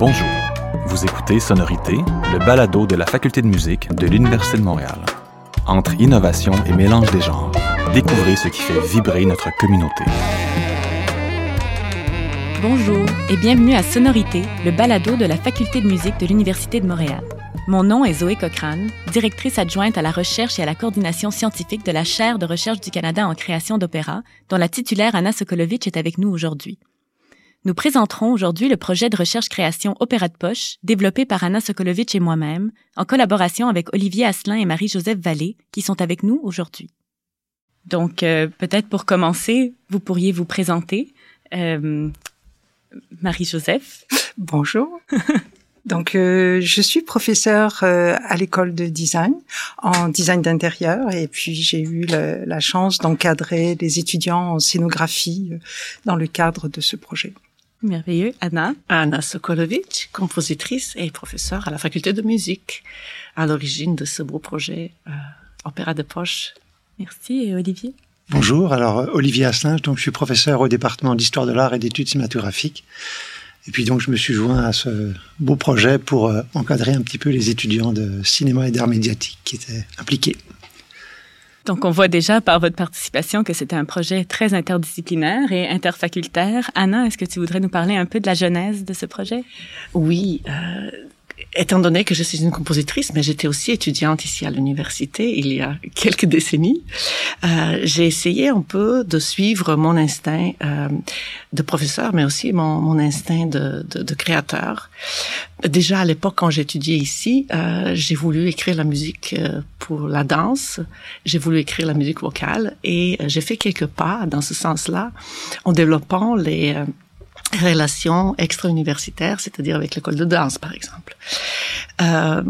Bonjour. Vous écoutez Sonorité, le balado de la Faculté de musique de l'Université de Montréal. Entre innovation et mélange des genres, découvrez ce qui fait vibrer notre communauté. Bonjour et bienvenue à Sonorité, le balado de la Faculté de musique de l'Université de Montréal. Mon nom est Zoé Cochrane, directrice adjointe à la recherche et à la coordination scientifique de la chaire de recherche du Canada en création d'opéra, dont la titulaire Anna Sokolovitch est avec nous aujourd'hui. Nous présenterons aujourd'hui le projet de recherche-création Opéra de poche, développé par Anna Sokolovitch et moi-même, en collaboration avec Olivier Asselin et Marie-Joseph Vallée, qui sont avec nous aujourd'hui. Donc, euh, peut-être pour commencer, vous pourriez vous présenter. Euh, Marie-Joseph. Bonjour. Donc, euh, je suis professeure euh, à l'école de design, en design d'intérieur, et puis j'ai eu la chance d'encadrer des étudiants en scénographie euh, dans le cadre de ce projet. Merveilleux. Anna Anna Sokolovic, compositrice et professeure à la faculté de musique, à l'origine de ce beau projet euh, Opéra de poche. Merci. Et Olivier Bonjour, alors Olivier Asselin, donc je suis professeur au département d'histoire de l'art et d'études cinématographiques. Et puis donc je me suis joint à ce beau projet pour euh, encadrer un petit peu les étudiants de cinéma et d'art médiatique qui étaient impliqués. Donc, on voit déjà par votre participation que c'était un projet très interdisciplinaire et interfacultaire. Anna, est-ce que tu voudrais nous parler un peu de la genèse de ce projet? Oui, euh, étant donné que je suis une compositrice, mais j'étais aussi étudiante ici à l'université il y a quelques décennies, euh, j'ai essayé un peu de suivre mon instinct euh, de professeur, mais aussi mon, instinct de, créateur. Déjà à l'époque, quand j'étudiais ici, euh, j'ai voulu écrire la musique pour la danse, j'ai voulu écrire la musique vocale, et j'ai fait quelques pas dans ce sens-là en développant les relations extra-universitaires, c'est-à-dire avec l'école de danse, par exemple. Euh,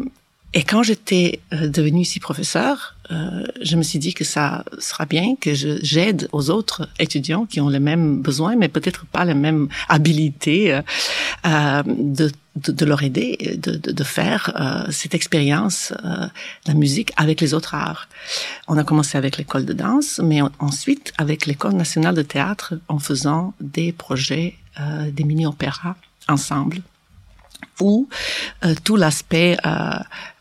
et quand j'étais euh, devenue ici professeur, euh, je me suis dit que ça sera bien que j'aide aux autres étudiants qui ont les mêmes besoins, mais peut-être pas les mêmes habilités, euh, euh de, de, de, leur aider, de, de, de faire euh, cette expérience de la musique avec les autres arts. On a commencé avec l'école de danse, mais ensuite avec l'école nationale de théâtre en faisant des projets, des mini-opéras ensemble où euh, tout l'aspect euh,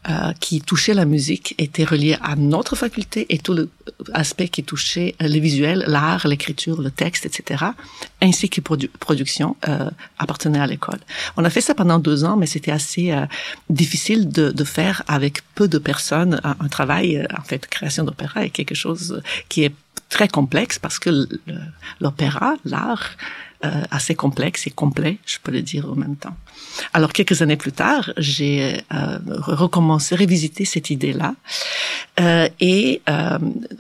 euh, qui touchait la musique était relié à notre faculté et tout l'aspect qui touchait les visuels, l'art, l'écriture, le texte, etc., ainsi que produ production euh, appartenait à l'école. On a fait ça pendant deux ans, mais c'était assez euh, difficile de, de, faire avec peu de personnes. Un, un travail, en fait, création d'opéra est quelque chose qui est très complexe parce que l'opéra, l'art, euh, assez complexe et complet, je peux le dire en même temps. Alors quelques années plus tard, j'ai euh, recommencé, révisité cette idée-là, euh, et euh,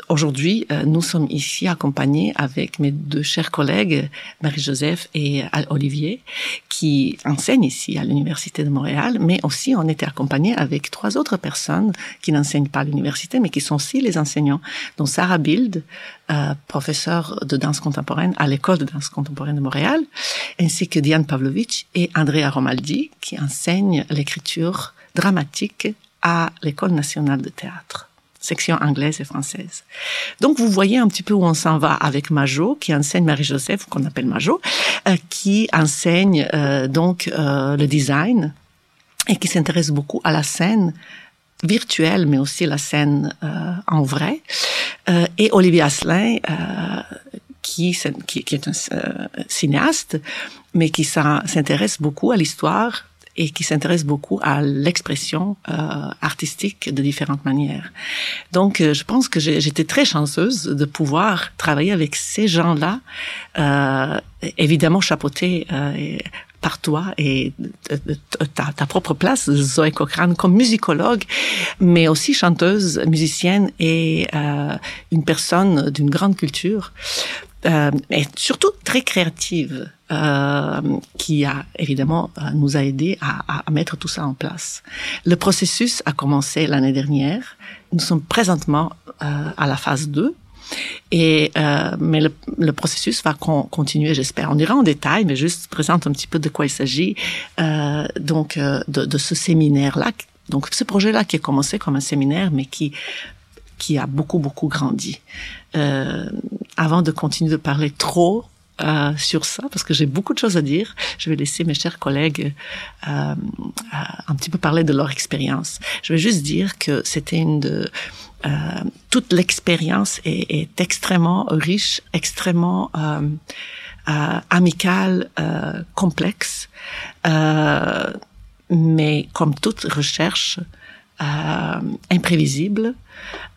aujourd'hui, euh, nous sommes ici accompagnés avec mes deux chers collègues, Marie-Joseph et Olivier, qui enseignent ici à l'université de Montréal, mais aussi on était accompagnés avec trois autres personnes qui n'enseignent pas à l'université, mais qui sont aussi les enseignants, dont Sarah Bild, euh, professeur de danse contemporaine à l'école de danse contemporaine de Montréal, ainsi que Diane Pavlovitch et Andrea Qui enseignent l'écriture dramatique à l'école nationale de théâtre section anglaise et française. Donc vous voyez un petit peu où on s'en va avec Majo, qui enseigne Marie-Joseph, qu'on appelle Majo, euh, qui enseigne euh, donc euh, le design et qui s'intéresse beaucoup à la scène virtuelle, mais aussi la scène en vrai. Et Olivier Asselin, qui, qui, qui, est un euh, cinéaste, mais qui s'intéresse beaucoup à l'histoire et qui s'intéresse beaucoup à l'expression euh, artistique de différentes manières. Donc, euh, je pense que j'étais très chanceuse de pouvoir travailler avec ces gens-là, euh, évidemment chapeauté par toi et ta, ta propre place, Zoé Cochrane, comme musicologue, mais aussi chanteuse, musicienne et euh, une personne d'une grande culture, euh, et surtout très créative, euh, qui a évidemment euh, nous a aidé à, à, mettre tout ça en place. Le processus a commencé l'année dernière. Nous sommes présentement euh, à la phase 2 et euh, mais le, le, processus va con, continuer, j'espère. On ira en détail, mais juste présente un petit peu de quoi il s'agit. Euh, donc de, de, ce séminaire-là, donc ce projet-là qui a commencé comme un séminaire, mais qui qui a beaucoup beaucoup grandi. Euh, avant de continuer de parler trop euh, sur ça parce que j'ai beaucoup de choses à dire. Je vais laisser mes chers collègues euh, un petit peu parler de leur expérience. Je vais juste dire que c'était une de euh, toute l'expérience est, est, extrêmement riche, extrêmement euh, euh, amicale, euh, complexe, mais comme toute recherche, euh, imprévisible.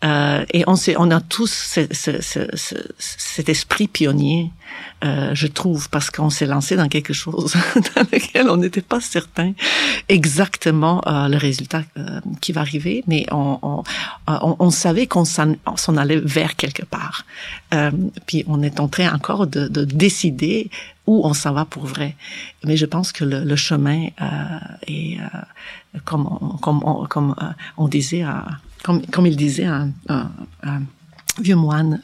Euh, et on, on a tous ce, ce, ce, cet esprit pionnier, euh, je trouve, parce qu'on s'est lancé dans quelque chose dans lequel on n'était pas certain exactement euh, le résultat euh, qui va arriver, mais on, on, on, on savait qu'on s'en allait vers quelque part. puis on est en train encore de, de décider où on s'en va pour vrai. Mais je pense que le, le chemin est comme on, comme on, comme euh, on disait, comme, comme il disait un, vieux moine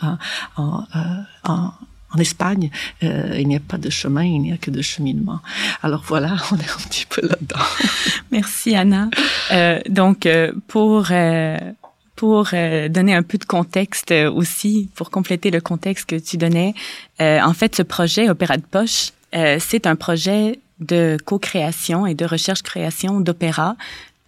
en, euh, en, en Espagne, euh, il n'y a pas de chemin, il n'y a que de cheminement. Alors voilà, on est un petit peu là-dedans. Merci Anna. Euh, donc pour pour donner un peu de contexte aussi, pour compléter le contexte que tu donnais, en fait, ce projet Opéra de poche, c'est un projet de co-création et de recherche-création d'opéra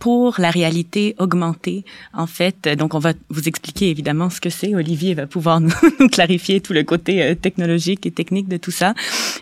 pour la réalité augmentée. En fait, donc on va vous expliquer évidemment ce que c'est. Olivier va pouvoir nous, clarifier tout le côté euh, technologique et technique de tout ça.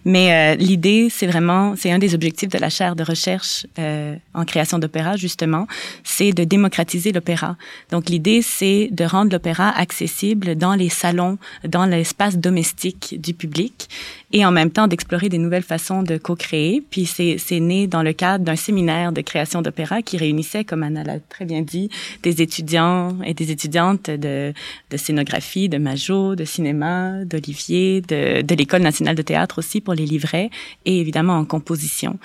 Mais euh, l'idée, c'est vraiment, c'est un des objectifs de la chaire de recherche euh, en création d'opéra justement, c'est de démocratiser l'opéra. Donc l'idée, c'est de rendre l'opéra accessible dans les salons, dans l'espace domestique du public et en même temps d'explorer des nouvelles façons de co-créer. Puis c'est né dans le cadre d'un séminaire de création d'opéra qui réunissait, comme Anna l'a très bien dit, des étudiants et des étudiantes de, de scénographie, de Majo, de cinéma, d'Olivier, de, de l'École nationale de théâtre aussi pour les livrets et évidemment en composition.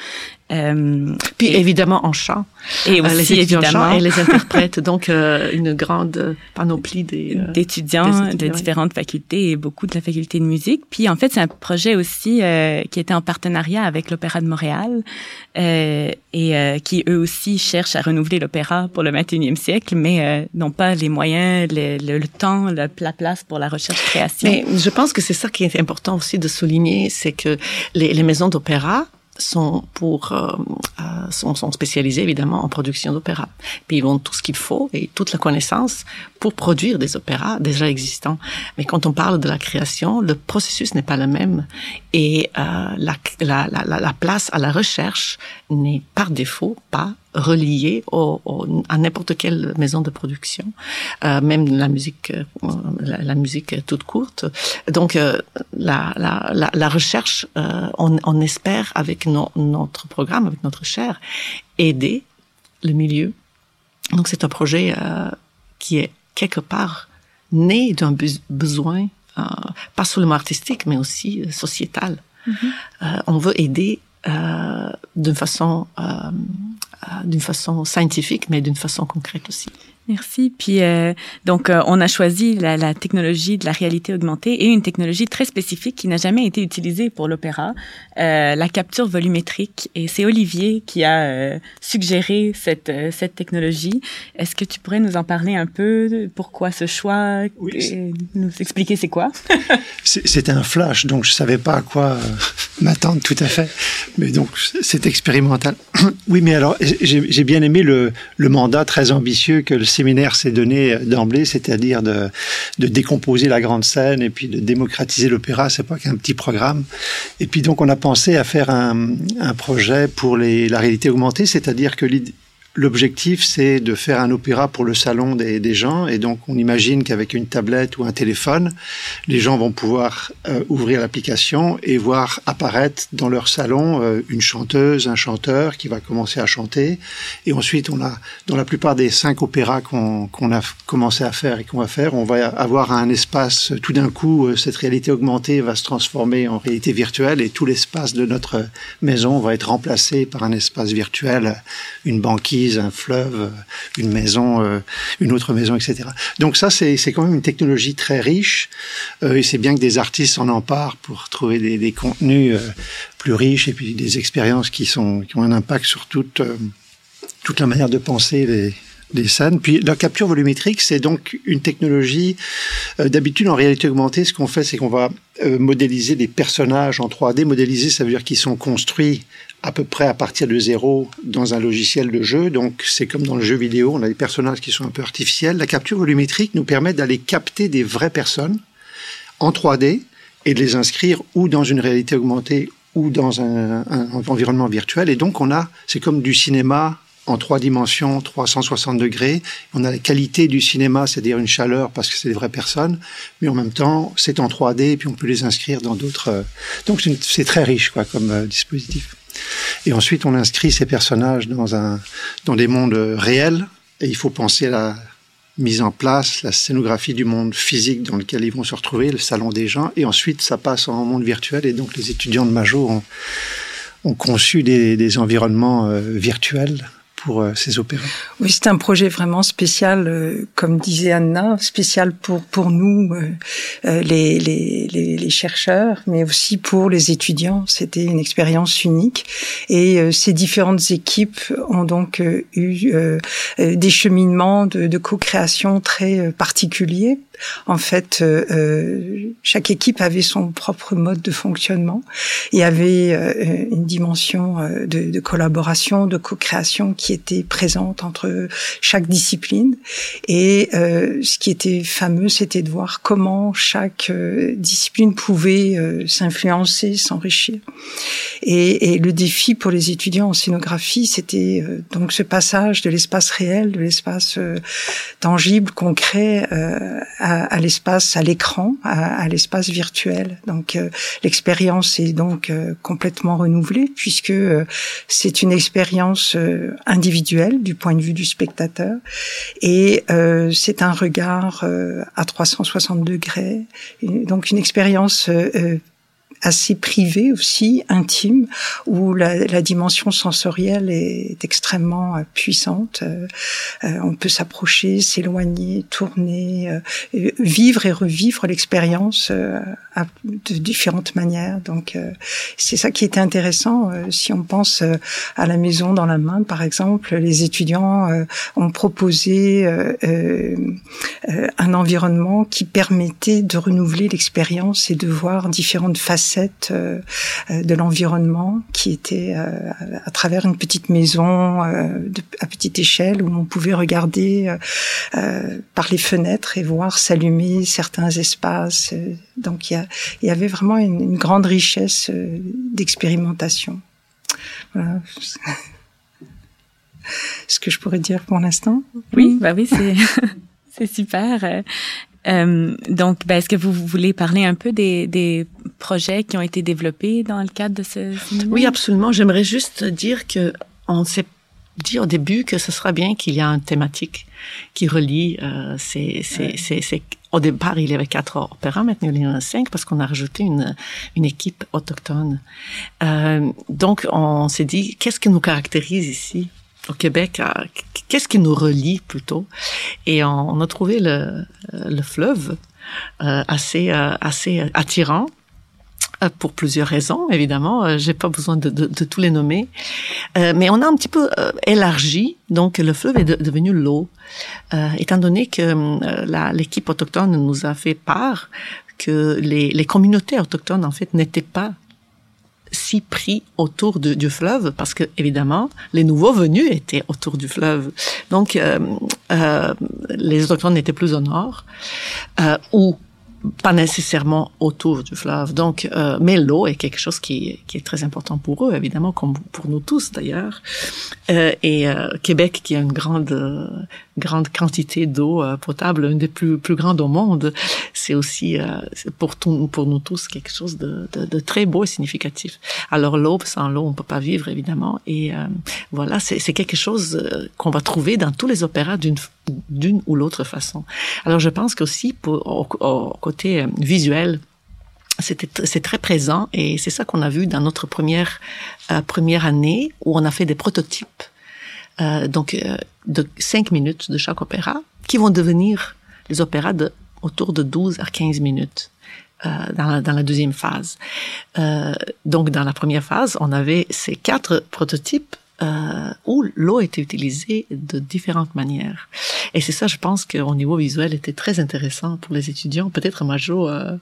Euh, Puis évidemment en chant. Et euh, aussi évidemment. et les interprètes. donc euh, une grande panoplie des, euh, d'étudiants de différentes facultés et beaucoup de la faculté de musique. Puis en fait, c'est un projet aussi qui était en partenariat avec l'Opéra de Montréal et qui eux aussi cherchent à renouveler l'opéra pour le 21e siècle, mais n'ont pas les moyens, le, le, temps, la place pour la recherche-création. Mais je pense que c'est ça qui est important aussi de souligner, c'est que les, les maisons d'opéra sont pour euh, euh, sont, sont, spécialisés évidemment en production d'opéra. Puis ils ont tout ce qu'il faut et toute la connaissance pour produire des opéras déjà existants. Mais quand on parle de la création, le processus n'est pas le même et euh, la, la, la, la place à la recherche n'est par défaut pas relié au, au, à n'importe quelle maison de production, euh, même la musique, euh, la, musique toute courte. Donc euh, la, la, recherche, euh, on, on, espère avec no, notre programme, avec notre chaire, aider le milieu. Donc c'est un projet qui est quelque part né d'un besoin, pas seulement artistique, mais aussi sociétal. Mm-hmm. on veut aider euh, d'une façon euh, euh, d'une façon scientifique, mais d'une façon concrète aussi. Merci. Puis euh, donc euh, on a choisi la, la, technologie de la réalité augmentée et une technologie très spécifique qui n'a jamais été utilisée pour l'opéra, euh, la capture volumétrique. Et c'est Olivier qui a euh, suggéré cette euh, cette technologie. Est-ce que tu pourrais nous en parler un peu Pourquoi ce choix? Oui, Nous expliquer c'est quoi? C'était un flash, donc je savais pas à quoi m'attendre tout à fait. Mais donc c'est expérimental. oui, mais alors j'ai bien aimé le, le mandat très ambitieux que le séminaire s'est donné d'emblée, c'est-à-dire de, de, décomposer la grande scène et puis de démocratiser l'opéra. C'est pas qu'un petit programme. Et puis donc on a pensé à faire un, un projet pour les, la réalité augmentée, c'est-à-dire que L'objectif, c'est de faire un opéra pour le salon des, gens. Et donc, on imagine qu'avec une tablette ou un téléphone, les gens vont pouvoir euh, ouvrir l'application et voir apparaître dans leur salon euh, une chanteuse, un chanteur qui va commencer à chanter. Et ensuite, on a, dans la plupart des cinq opéras qu'on qu a commencé à faire et qu'on va faire, on va avoir un espace, tout d'un coup, euh, cette réalité augmentée va se transformer en réalité virtuelle et tout l'espace de notre maison va être remplacé par un espace virtuel, une banquise un fleuve, une maison, euh, une autre maison, etc. Donc ça, c'est quand même une technologie très riche, euh, et c'est bien que des artistes en emparent pour trouver des, contenus euh, plus riches et puis des expériences qui, sont, qui ont un impact sur toute, toute la manière de penser les, des scènes. Puis la capture volumétrique, c'est donc une technologie. D'habitude, en réalité augmentée, ce qu'on fait, c'est qu'on va modéliser des personnages en 3D. Modéliser, ça veut dire qu'ils sont construits à peu près à partir de zéro dans un logiciel de jeu. Donc c'est comme dans le jeu vidéo, on a des personnages qui sont un peu artificiels. La capture volumétrique nous permet d'aller capter des vraies personnes en 3D et de les inscrire ou dans une réalité augmentée ou dans un, environnement virtuel. Et donc on a, c'est comme du cinéma en trois dimensions, 360 degrés. On a la qualité du cinéma, c'est-à-dire une chaleur parce que c'est des vraies personnes, mais en même temps, c'est en 3D et puis on peut les inscrire dans d'autres. Euh, donc c'est très riche quoi comme euh, dispositif. Et ensuite, on inscrit ces personnages dans un dans des mondes réels. Et il faut penser à la mise en place, la scénographie du monde physique dans lequel ils vont se retrouver, le salon des gens, et ensuite ça passe en monde virtuel. Et donc les étudiants de Major ont, ont conçu des, des environnements euh, virtuels euh. Oui, c'est un projet vraiment spécial, euh, comme disait Anna, spécial pour pour nous, euh, les, les, les, les, chercheurs, mais aussi pour les étudiants. C'était une expérience unique. Et ces différentes équipes ont donc eu des cheminements de, de co-création très particuliers en fait, euh, euh, chaque équipe avait son propre mode de fonctionnement Il y avait euh, une dimension de, collaboration, de co-création qui était présente entre chaque discipline. Et ce qui était fameux, c'était de voir comment chaque discipline pouvait s'influencer, s'enrichir. Et, et, le défi pour les étudiants en scénographie, c'était donc ce passage de l'espace réel, de l'espace tangible, concret, à à, l'espace, à l'écran, à, l'espace virtuel. Donc euh, l'expérience est donc euh, complètement renouvelée puisque euh, c'est une expérience individuelle du point de vue du spectateur et c'est un regard à 360 degrés, donc une expérience assez privé aussi, intime, où la, la dimension sensorielle est extrêmement euh, puissante. Euh, euh, on peut s'approcher, s'éloigner, tourner, vivre et revivre l'expérience de différentes manières. Donc c'est ça qui est intéressant. si on pense à la maison dans la main, par exemple, les étudiants ont proposé un environnement qui permettait de renouveler l'expérience et de voir différentes facettes euh, euh, de l'environnement qui était euh, à travers une petite maison à petite échelle où on pouvait regarder par les fenêtres et voir s'allumer certains espaces. Donc il y, avait vraiment une, grande richesse d'expérimentation. Voilà ce que je pourrais dire pour l'instant. Oui, bah oui, c'est c'est super. Euh, donc, ben, est-ce que vous voulez parler un peu des, des, projets qui ont été développés dans le cadre de ce cinéma? Oui, absolument. J'aimerais juste dire que on s'est dit au début que ce sera bien qu'il y a une thématique qui relie euh, ces, ces, ces, au départ, il y avait quatre opéras, maintenant il y en a cinq parce qu'on a rajouté une, une équipe autochtone. Euh, donc, on s'est dit, qu'est-ce qui nous caractérise ici au Québec, qu'est-ce qui nous relie plutôt? Et on, a trouvé le, le fleuve euh, assez euh, assez attirant euh, pour plusieurs raisons, évidemment. J'ai pas besoin de, tous les nommer, mais on a un petit peu élargi. Donc, le fleuve est devenu l'eau, étant donné que l'équipe autochtone nous a fait part que les communautés autochtones en fait n'étaient pas si pris autour du fleuve parce que évidemment les nouveaux venus étaient autour du fleuve. Donc euh, euh, les autochtones n'étaient plus au nord euh, ou pas nécessairement autour du fleuve. Donc, euh, mais l'eau est quelque chose qui, qui, est très important pour eux, évidemment, comme pour nous tous d'ailleurs. Euh, et euh, Québec, qui a une grande euh, grande quantité d'eau euh, potable, une des plus plus grandes au monde, c'est aussi pour tout, pour nous tous quelque chose de, de, de, très beau et significatif. Alors l'eau, sans l'eau, on peut pas vivre évidemment. Et voilà, c'est quelque chose qu'on va trouver dans tous les opéras d'une d'une ou l'autre façon. Alors je pense qu'aussi au, au côté euh, visuel, c'est très présent et c'est ça qu'on a vu dans notre première euh, première année où on a fait des prototypes euh, donc de 5 minutes de chaque opéra qui vont devenir les opéras de autour de 12 à 15 minutes dans la deuxième phase. donc dans la première phase, on avait ces quatre prototypes euh, où l'eau était utilisée de différentes manières. Et c'est ça, je pense qu'au niveau visuel, était très intéressant pour les étudiants. Peut-être, Majo, euh,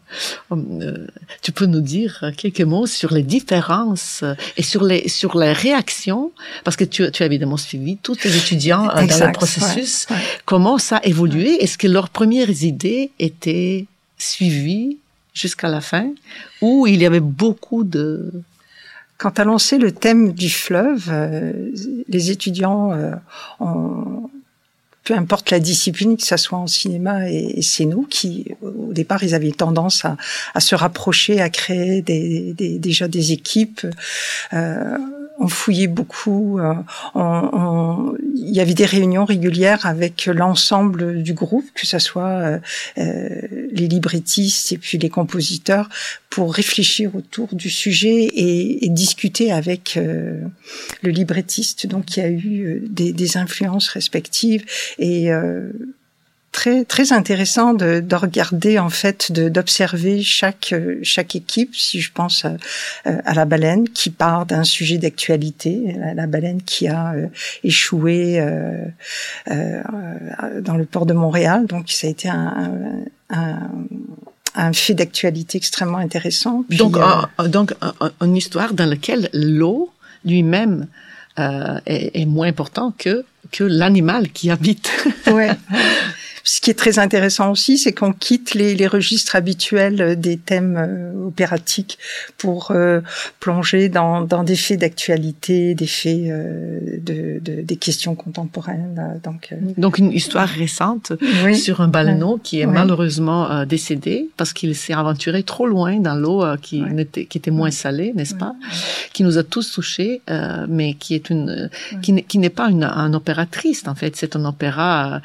euh, tu peux nous dire quelques mots sur les différences et sur les sur les réactions, parce que tu, tu as évidemment suivi tous tes étudiants euh, dans le processus. Comment ça a évolué? Est-ce que leurs premières idées étaient suivies jusqu'à la fin, ou il y avait beaucoup de quand a lancé le thème du fleuve, euh, les étudiants euh, ont, peu importe la discipline, que ce soit en cinéma et, c'est nous qui, au départ, ils avaient tendance à, se rapprocher, à créer des, déjà des équipes. Euh, on fouillait beaucoup. Euh, il y avait des réunions régulières avec l'ensemble du groupe, que ce soit les librettistes et puis les compositeurs, pour réfléchir autour du sujet et, et discuter avec le librettiste. Donc, il y a eu des, des influences respectives et très très intéressant de, de regarder en fait d'observer chaque chaque équipe si je pense à, à la baleine qui part d'un sujet d'actualité la, baleine qui a euh, échoué euh, euh, dans le port de Montréal donc ça a été un, un, un fait d'actualité extrêmement intéressant Puis, donc euh, donc une histoire dans laquelle l'eau lui-même euh, est, est, moins important que que l'animal qui habite. ouais. Ce qui est très intéressant aussi, c'est qu'on quitte les, les, registres habituels des thèmes euh, opératiques pour euh, plonger dans, dans, des faits d'actualité, des faits euh, de, de, des questions contemporaines. Donc, euh, donc une histoire récente oui. sur un baleineau qui est oui. malheureusement euh, décédé parce qu'il s'est aventuré trop loin dans l'eau qui, oui. qui était moins salée, n'est-ce pas? Qui nous a tous touchés, mais qui est une qui, n'est pas une, un opéra triste en fait. C'est un opéra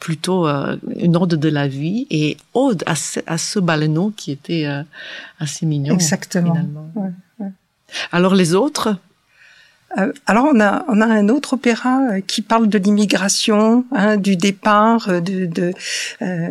plutôt euh, une ode de la vie et ode à ce, à ce baleineau qui était euh, assez mignon. Exactement. Ouais, ouais. Alors les autres? Euh, alors on a on a un autre opéra euh, qui parle de l'immigration, hein, du départ, euh, de, de euh,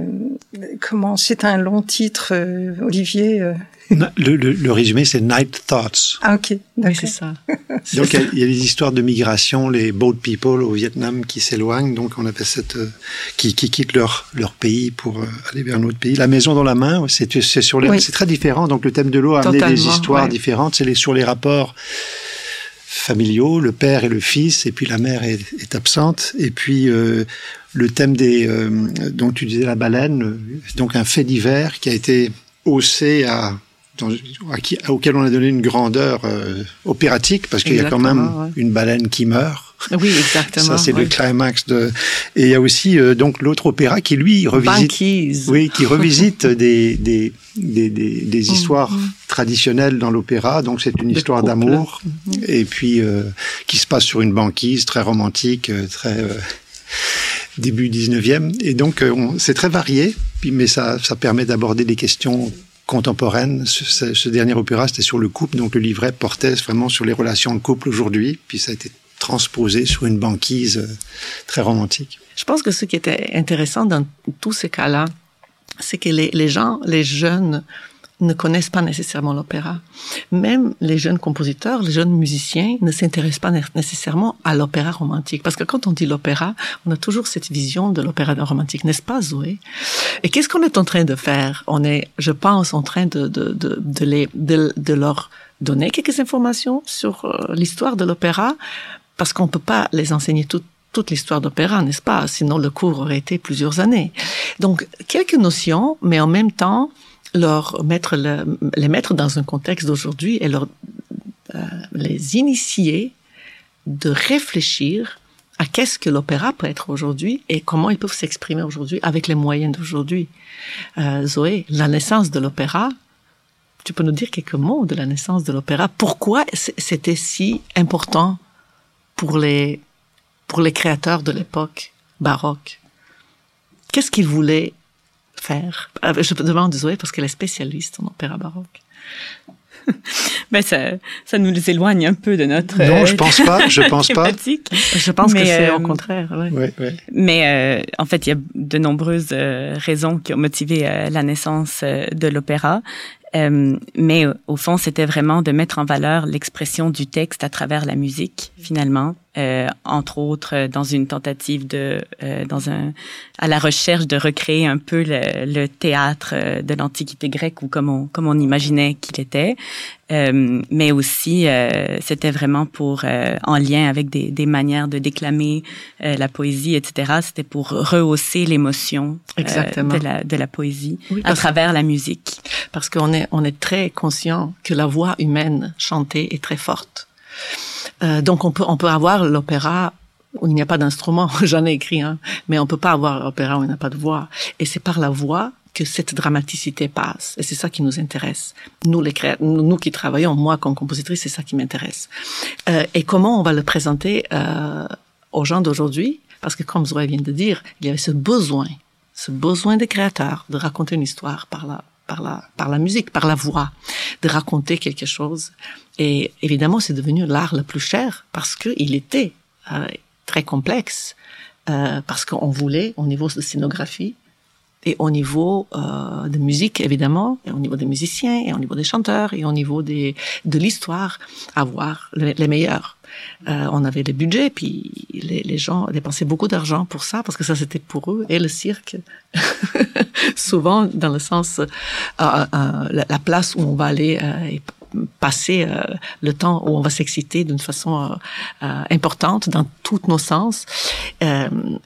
comment c'est un long titre, Olivier. Le, le, le, résumé, c'est Night Thoughts. Ah, ok. Oui, c'est ça. donc, il y, a des histoires de migration, les boat people au Vietnam qui s'éloignent, donc on appelle cette, euh, qui, qui quittent leur, leur pays pour euh, aller vers un autre pays. La maison dans la main, c'est sur les, oui. c'est très différent. Donc, le thème de l'eau a amené des histoires ouais. différentes. C'est sur les rapports familiaux, le père et le fils, et puis la mère est, est absente. Et puis, euh, le thème des, euh, donc tu disais la baleine, donc un fait divers qui a été haussé à dans, à qui, auquel on a donné une grandeur euh, opératique parce qu'il y a quand même ouais. une baleine qui meurt. Oui, exactement. Ça c'est le climax de. Et il y a aussi euh, donc l'autre opéra qui lui revisite. Banquise. Oui, qui revisite des des des, des, des histoires mm -hmm. traditionnelles dans l'opéra. Donc c'est une histoire d'amour mm -hmm. et puis euh, qui se passe sur une banquise très romantique, très début 19e. Et donc c'est très varié, puis mais ça ça permet d'aborder des questions contemporaine. Ce, ce dernier opéra, c'était sur le couple, donc le livret portait vraiment sur les relations de couple aujourd'hui, puis ça a été transposé sur une banquise euh, très romantique. Je pense que ce qui était intéressant dans tous ces cas-là, c'est que les, gens, les jeunes, ne connaissent pas nécessairement l'opéra. Même les jeunes compositeurs, les jeunes musiciens ne s'intéressent pas nécessairement à l'opéra romantique. Parce que quand on dit l'opéra, on a toujours cette vision de l'opéra romantique, n'est-ce pas, Zoé? Et qu'est-ce qu'on est en train de faire? On est, je pense, en train de, de, de, les, de leur donner quelques informations sur euh, l'histoire de l'opéra, parce qu'on ne peut pas les enseigner toute l'histoire d'opéra, n'est-ce pas? Sinon, le cours aurait été plusieurs années. Donc, quelques notions, mais en même temps, leur mettre le, les mettre dans un contexte d'aujourd'hui et leur euh, les initier de réfléchir à qu'est-ce que l'opéra peut être aujourd'hui et comment ils peuvent s'exprimer aujourd'hui avec les moyens d'aujourd'hui. Euh, Zoé, la naissance de l'opéra, tu peux nous dire quelques mots de la naissance de l'opéra Pourquoi c'était si important? Pour les pour les créateurs de l'époque baroque Qu'est-ce qu'ils voulaient faire? Je te demande Zoé parce qu'elle est spécialiste en opéra baroque. ben ça, ça nous éloigne un peu de notre. Non, je pense pas. Je pense pas. Je pense mais, que c'est euh, au contraire. Ouais. Ouais, ouais. Mais euh, en fait, il y a de nombreuses euh, raisons qui ont motivé euh, la naissance euh, de l'opéra. Euh, mais au fond, c'était vraiment de mettre en valeur l'expression du texte à travers la musique, finalement, euh, entre autres euh, dans une tentative de, euh, dans un, à la recherche de recréer un peu le, le théâtre euh, de l'Antiquité grecque ou comme on, comme on imaginait qu'il était, euh, mais aussi c'était vraiment pour en lien avec des, des manières de déclamer la poésie, etc. C'était pour rehausser l'émotion de la, de la poésie oui, à travers la musique. Parce qu'on est on est très conscient que la voix humaine chantée est très forte. Euh, donc on peut on peut avoir l'opéra où il n'y a pas d'instrument, j'en ai écrit un, mais on peut pas avoir l'opéra où il n'y a pas de voix. Et c'est par la voix que cette dramaticité passe. Et c'est ça qui nous intéresse. Nous, les nous qui travaillons, moi comme compositrice, c'est ça qui m'intéresse. Euh, et comment on va le présenter euh, aux gens d'aujourd'hui? Parce que comme Zoé vient de dire, il y avait ce besoin, ce besoin des créateurs de raconter une histoire par la par la, par la musique, par la voix, de raconter quelque chose. Et évidemment, c'est devenu l'art le plus cher parce qu'il était euh, très complexe, euh, parce qu'on voulait, au niveau de scénographie, et au niveau euh, de musique évidemment, et au niveau des musiciens, et au niveau des chanteurs, et au niveau des, de l'histoire, avoir les, les meilleurs. Euh, on avait les budgets, puis les, les gens dépensaient beaucoup d'argent pour ça, parce que ça c'était pour eux. Et le cirque, souvent dans le sens, euh, euh, la, la, place où on va aller et passer euh, le temps où on va s'exciter d'une façon euh, euh, importante dans tous nos sens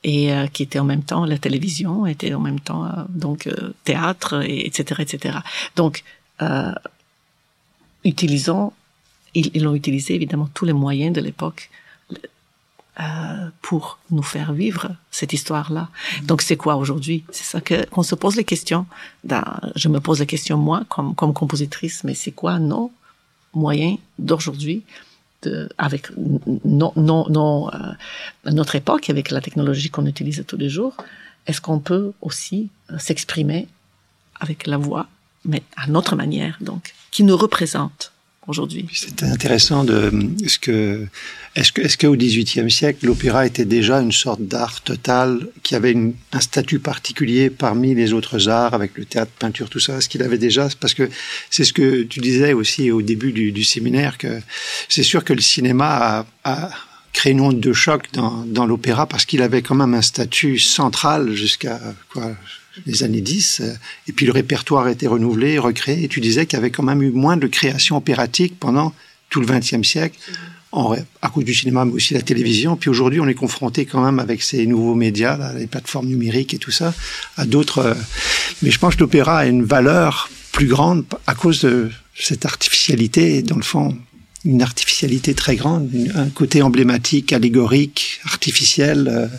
et qui était en même temps la télévision était en même temps donc théâtre et etc etc donc utilisons ils, ils ont utilisé évidemment tous les moyens de l'époque euh, pour nous faire vivre cette histoire-là. Donc c'est quoi aujourd'hui? C'est ça que qu'on se pose les questions. Dans, je me pose la question moi comme comme compositrice, mais c'est quoi nos moyens d'aujourd'hui avec non non non euh, notre époque avec la technologie qu'on utilise tous les jours Est-ce qu'on peut aussi euh, s'exprimer avec la voix, mais à notre manière donc qui nous représente? Aujourd'hui. C'était intéressant de ce que est-ce que est-ce qu'au XVIIIe siècle l'opéra était déjà une sorte d'art total qui avait une, un statut particulier parmi les autres arts avec le théâtre, peinture, tout ça? Est-ce qu'il avait déjà parce que c'est ce que tu disais aussi au début du, du séminaire que c'est sûr que le cinéma a, a créé une onde de choc dans, dans l'opéra parce qu'il avait quand même un statut central jusqu'à quoi les années 10, et puis le répertoire était renouvelé, recréé, et tu disais qu'il y avait quand même eu moins de création opératique pendant tout le XXe siècle, en, à cause du cinéma, mais aussi la télévision. Puis aujourd'hui, on est confronté quand même avec ces nouveaux médias, là, les plateformes numériques et tout ça, à d'autres. Mais je pense que l'opéra a une valeur plus grande à cause de cette artificialité, dans le fond, une artificialité très grande, un côté emblématique, allégorique, artificiel.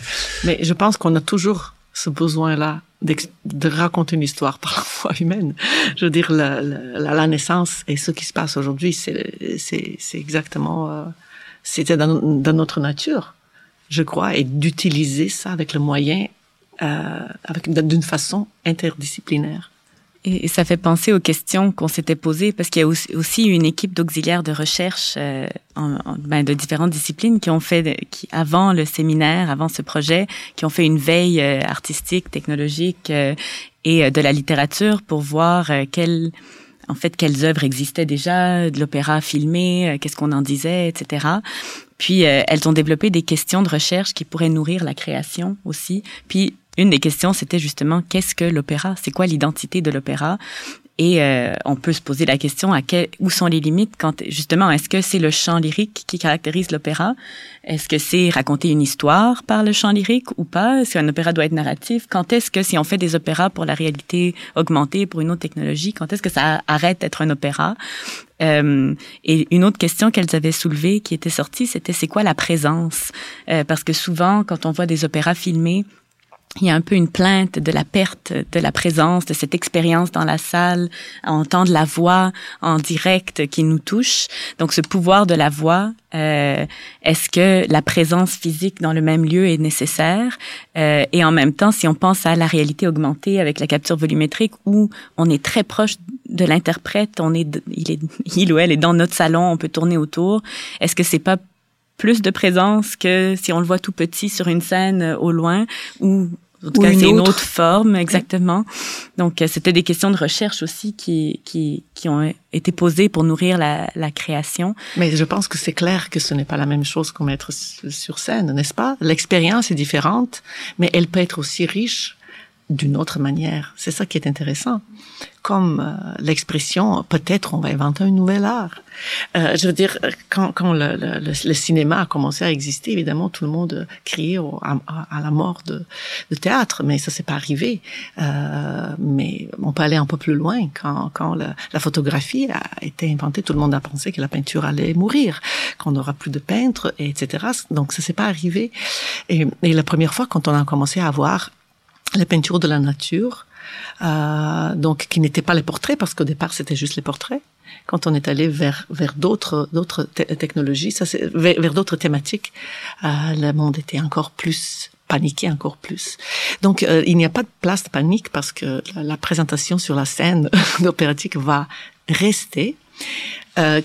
Mais je pense qu'on a toujours ce besoin-là de raconter une histoire par la humaine. Je veux dire, la, naissance et ce qui se passe aujourd'hui, c'est exactement, euh, c'était dans, notre nature, je crois, et d'utiliser ça avec le moyen, euh, d'une façon interdisciplinaire. Et, ça fait penser aux questions qu'on s'était posées parce qu'il y a aussi une équipe d'auxiliaires de recherche euh, en, en, ben, de différentes disciplines qui ont fait, qui avant le séminaire, avant ce projet, qui ont fait une veille euh, artistique, technologique euh, et de la littérature pour voir quelles en fait quelles œuvres existaient déjà, de l'opéra filmé, qu'est-ce qu'on en disait, etc. Puis elles ont développé des questions de recherche qui pourraient nourrir la création aussi. Puis une des questions, c'était justement qu'est-ce que l'opéra? C'est quoi l'identité de l'opéra? Et euh, on peut se poser la question à quel, où sont les limites quand justement est-ce que c'est le chant lyrique qui caractérise l'opéra? Est-ce que c'est raconter une histoire par le chant lyrique ou pas? Est-ce qu'un opéra doit être narratif? Quand est-ce que si on fait des opéras pour la réalité augmentée, pour une autre technologie, quand est-ce que ça arrête d'être un opéra? Euh, et une autre question qu'elles avaient soulevée qui était sortie, c'était c'est quoi la présence? Euh, Parce que souvent, quand on voit des opéras filmés, il y a un peu une plainte de la perte de la présence, de cette expérience dans la salle, à entendre la voix en direct qui nous touche. Donc ce pouvoir de la voix, euh, est-ce que la présence physique dans le même lieu est nécessaire? Euh, Et en même temps, si on pense à la réalité augmentée avec la capture volumétrique, où on est très proche de l'interprète, on est, il est, il ou elle est dans notre salon, on peut tourner autour. Est-ce que c'est pas plus de présence que si on le voit tout petit sur une scène au loin ou En tout cas, c'est une autre forme, exactement. Donc, euh, c'était des questions de recherche aussi qui, qui, qui ont été posées pour nourrir la, la création. Mais je pense que c'est clair que ce n'est pas la même chose qu'en être sur scène, n'est-ce pas? L'expérience est différente, mais elle peut être aussi riche d'une autre manière. C'est ça qui est intéressant. Comme euh, l'expression, peut-être on va inventer un nouvel art. Euh, je veux dire, quand, quand le, le, le, cinéma a commencé à exister, évidemment, tout le monde criait à, à, la mort de, de, théâtre, mais ça s'est pas arrivé. Euh, mais on peut aller un peu plus loin. Quand, quand la, photographie a été inventée, tout le monde a pensé que la peinture allait mourir, qu'on n'aura plus de peintres, etc. Donc ça s'est pas arrivé. Et, et la première fois, quand on a commencé à avoir les peintures de la nature, euh, donc qui n'étaient pas les portraits parce qu'au départ c'était juste les portraits. Quand on est allé vers vers d'autres d'autres technologies, ça c'est vers, d'autres thématiques, euh, le monde était encore plus paniqué encore plus. Donc euh, il n'y a pas de place de panique parce que la, présentation sur la scène opératique va rester. Euh,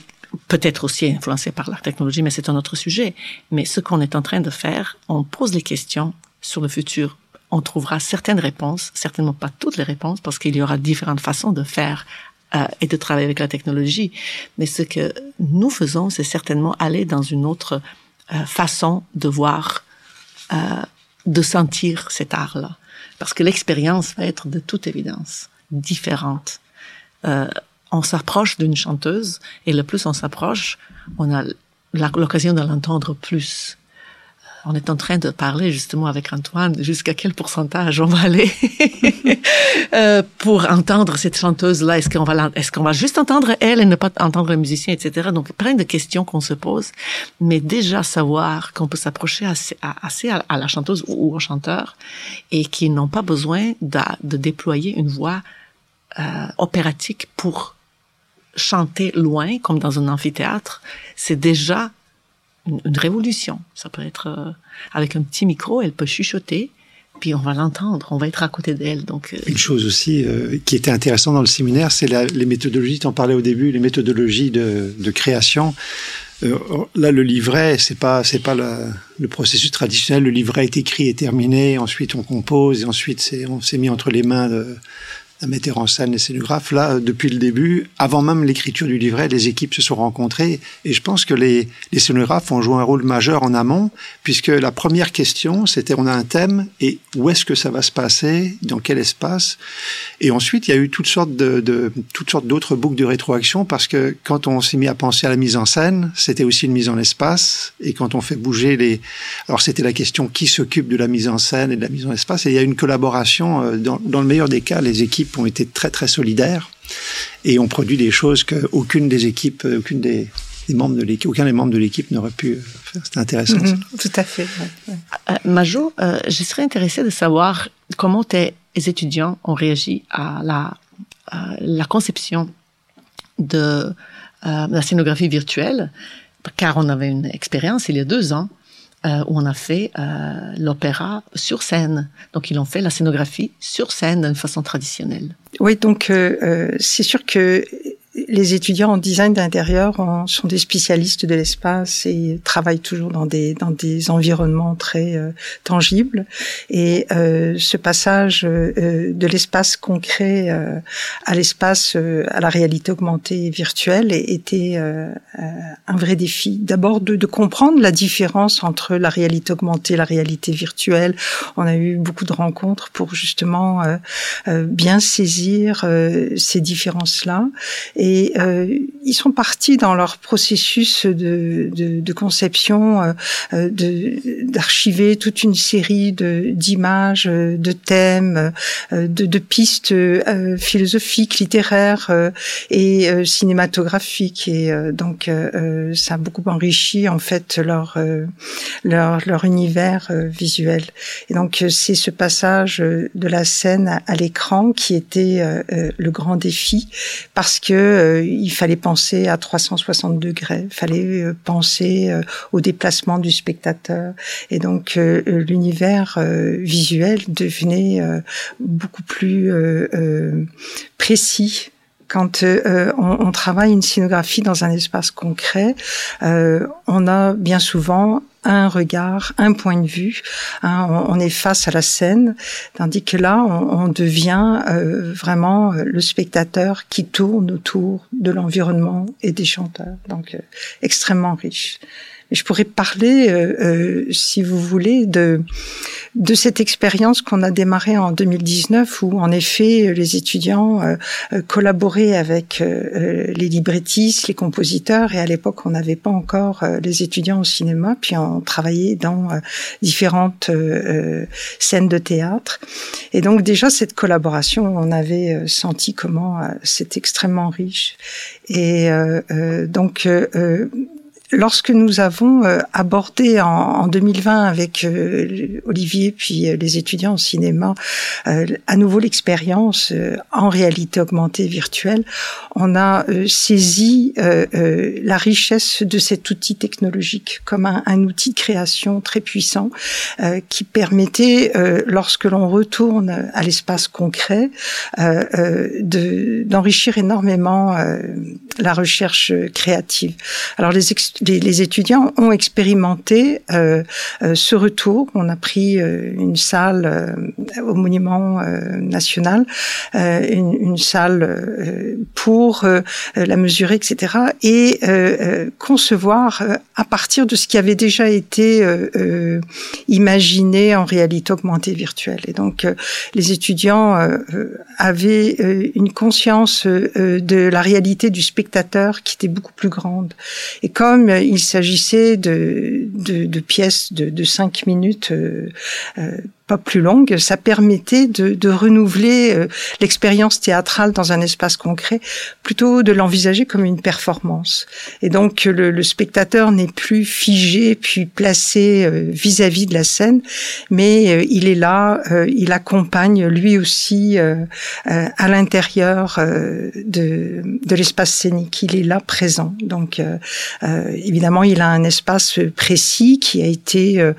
peut-être aussi influencée par la technologie, mais c'est un autre sujet. Mais ce qu'on est en train de faire, on pose les questions sur le futur on trouvera certaines réponses, certainement pas toutes les réponses, parce qu'il y aura différentes façons de faire euh, et de travailler avec la technologie. Mais ce que nous faisons, c'est certainement aller dans une autre euh, façon de voir, euh, de sentir cet art-là. Parce que l'expérience va être de toute évidence différente. Euh, on s'approche d'une chanteuse et le plus on s'approche, on a l'occasion de l'entendre plus on est en train de parler justement avec Antoine jusqu'à quel pourcentage on va aller euh, pour entendre cette chanteuse là. Est-ce qu'on va juste entendre elle et ne pas entendre le musicien, etc. Donc plein de questions qu'on se pose, mais déjà savoir qu'on peut s'approcher assez, à, la chanteuse ou, au chanteur et qu'ils n'ont pas besoin de, de, déployer une voix euh, opératique pour chanter loin comme dans un amphithéâtre, c'est déjà une, révolution. Ça peut être euh, avec un petit micro, elle peut chuchoter, puis on va l'entendre, on va être à côté d'elle. Donc euh, une chose aussi euh, qui était intéressante dans le séminaire, c'est les méthodologies. Tu en parlais au début, les méthodologies de, création. là, le livret, c'est pas c'est pas le processus traditionnel. Le livret est écrit et terminé. Ensuite, on compose et ensuite on s'est mis entre les mains de, la metteur en scène, les scénographes, là, depuis le début, avant même l'écriture du livret, les équipes se sont rencontrées et je pense que les, les scénographes ont joué un rôle majeur en amont, puisque la première question, c'était on a un thème et où est-ce que ça va se passer, dans quel espace? Et ensuite, il y a eu toutes sortes de, de toutes sortes d'autres boucles de rétroaction parce que quand on s'est mis à penser à la mise en scène, c'était aussi une mise en espace et quand on fait bouger les, alors c'était la question qui s'occupe de la mise en scène et de la mise en espace et il y a une collaboration euh, dans, dans le meilleur des cas, les équipes ont été très très solidaires et ont produit des choses qu'aucune des équipes, aucune des, membres de l'équipe, aucun des membres de l'équipe n'aurait pu faire. C'était intéressant. Mhm, tout à fait. Euh, Majo, euh, je serais intéressée de savoir comment tes étudiants ont réagi à la, la conception de euh, la scénographie virtuelle, car on avait une expérience il y a deux ans euh, où on a fait euh, l'opéra sur scène. Donc ils ont fait la scénographie sur scène d'une façon traditionnelle. Oui, donc euh, euh c'est sûr que les étudiants en design d'intérieur sont des spécialistes de l'espace et travaillent toujours dans des dans des environnements très euh, tangibles. Et euh, ce passage euh, de l'espace concret à l'espace à la réalité augmentée virtuelle était un vrai défi. D'abord de, de, comprendre la différence entre la réalité augmentée et la réalité virtuelle. On a eu beaucoup de rencontres pour justement bien saisir ces différences-là. Et euh, ils sont partis dans leur processus de, conception, euh, euh d'archiver toute une série d'images, de, thèmes, de, pistes philosophiques, littéraires et cinématographiques. Et donc, ça a beaucoup enrichi en fait leur leur, leur univers visuel. Et donc, c'est ce passage de la scène à l'écran qui était le grand défi parce que euh, il fallait penser à 360 degrés, il fallait euh, penser euh, au déplacement du spectateur. Et donc l'univers visuel devenait beaucoup plus précis quand on, on, travaille une scénographie dans un espace concret, on a bien souvent un regard, un point de vue. Hein, on, est face à la scène, tandis que là, on, devient euh, vraiment euh, le spectateur qui tourne autour de l'environnement et des chanteurs. Donc, extrêmement riche je pourrais parler, euh, euh, si vous voulez, de de cette expérience qu'on a démarrée en 2019, où en effet les étudiants euh, collaboraient avec les librettistes, les compositeurs, et à l'époque on n'avait pas encore les étudiants au cinéma, puis on travaillait dans différentes scènes de théâtre. Et donc déjà cette collaboration, on avait senti comment c'est extrêmement riche. Et donc Lorsque nous avons euh, abordé en, 2020 avec euh, Olivier puis euh, les étudiants au cinéma à nouveau l'expérience en réalité augmentée virtuelle, on a saisi la richesse de cet outil technologique comme un, outil de création très puissant qui permettait, lorsque l'on retourne à l'espace concret, d'enrichir énormément la recherche créative. Alors les, les, étudiants ont expérimenté euh, euh, ce retour. On a pris euh, une salle au Monument national, une, une, salle pour la mesurer, etc. Et concevoir à partir de ce qui avait déjà été imaginé en réalité augmentée virtuelle. Et donc les étudiants avaient une conscience de la réalité du spectateur qui était beaucoup plus grande. Et comme il s'agissait de, de, de, pièces de, de cinq minutes euh, euh, pas plus longue, ça permettait de, de renouveler euh, l'expérience théâtrale dans un espace concret, plutôt de l'envisager comme une performance. Et donc le, le spectateur n'est plus figé puis placé euh, vis-à-vis de la scène, mais euh, il est là, il accompagne lui aussi à l'intérieur de, de l'espace scénique. Il est là présent. Donc évidemment, il a un espace précis qui a été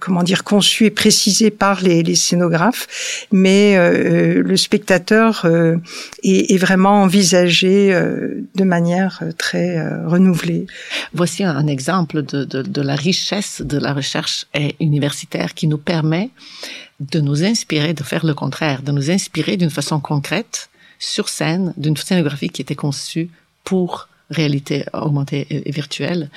comment dire conçu est précisé par les, les scénographes, mais euh, euh, le spectateur euh, est, est, vraiment envisagé de manière très renouvelée. Voici un exemple de, de, de la richesse de la recherche universitaire qui nous permet de nous inspirer, de faire le contraire, de nous inspirer d'une façon concrète sur scène, d'une scénographie qui était conçue pour réalité augmentée et virtuelle,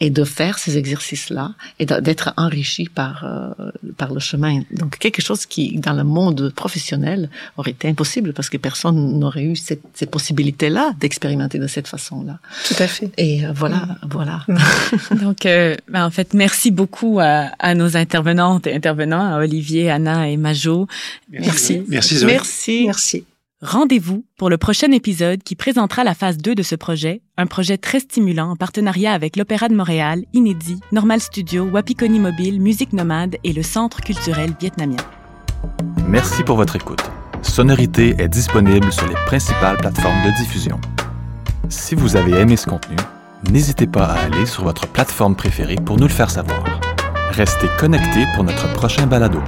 et de faire ces exercices-là et d'être enrichi par euh, par le chemin. Donc quelque chose qui, dans le monde professionnel, aurait été impossible parce que personne n'aurait eu cette, cette possibilité-là d'expérimenter de cette façon-là. Tout à fait. Et euh, voilà, mm. voilà. Donc, euh, ben, en fait, merci beaucoup à, à, nos intervenantes et intervenants, à Olivier, Anna et Majo. Merci. Merci. Merci. Merci. Rendez-vous pour le prochain épisode qui présentera la phase 2 de ce projet, un projet très stimulant en partenariat avec l'Opéra de Montréal, Inédit, Normal Studio, Wapikoni Mobile, Musique Nomade et le Centre culturel vietnamien. Merci pour votre écoute. Sonorité est disponible sur les principales plateformes de diffusion. Si vous avez aimé ce contenu, n'hésitez pas à aller sur votre plateforme préférée pour nous le faire savoir. Restez connectés pour notre prochain balado.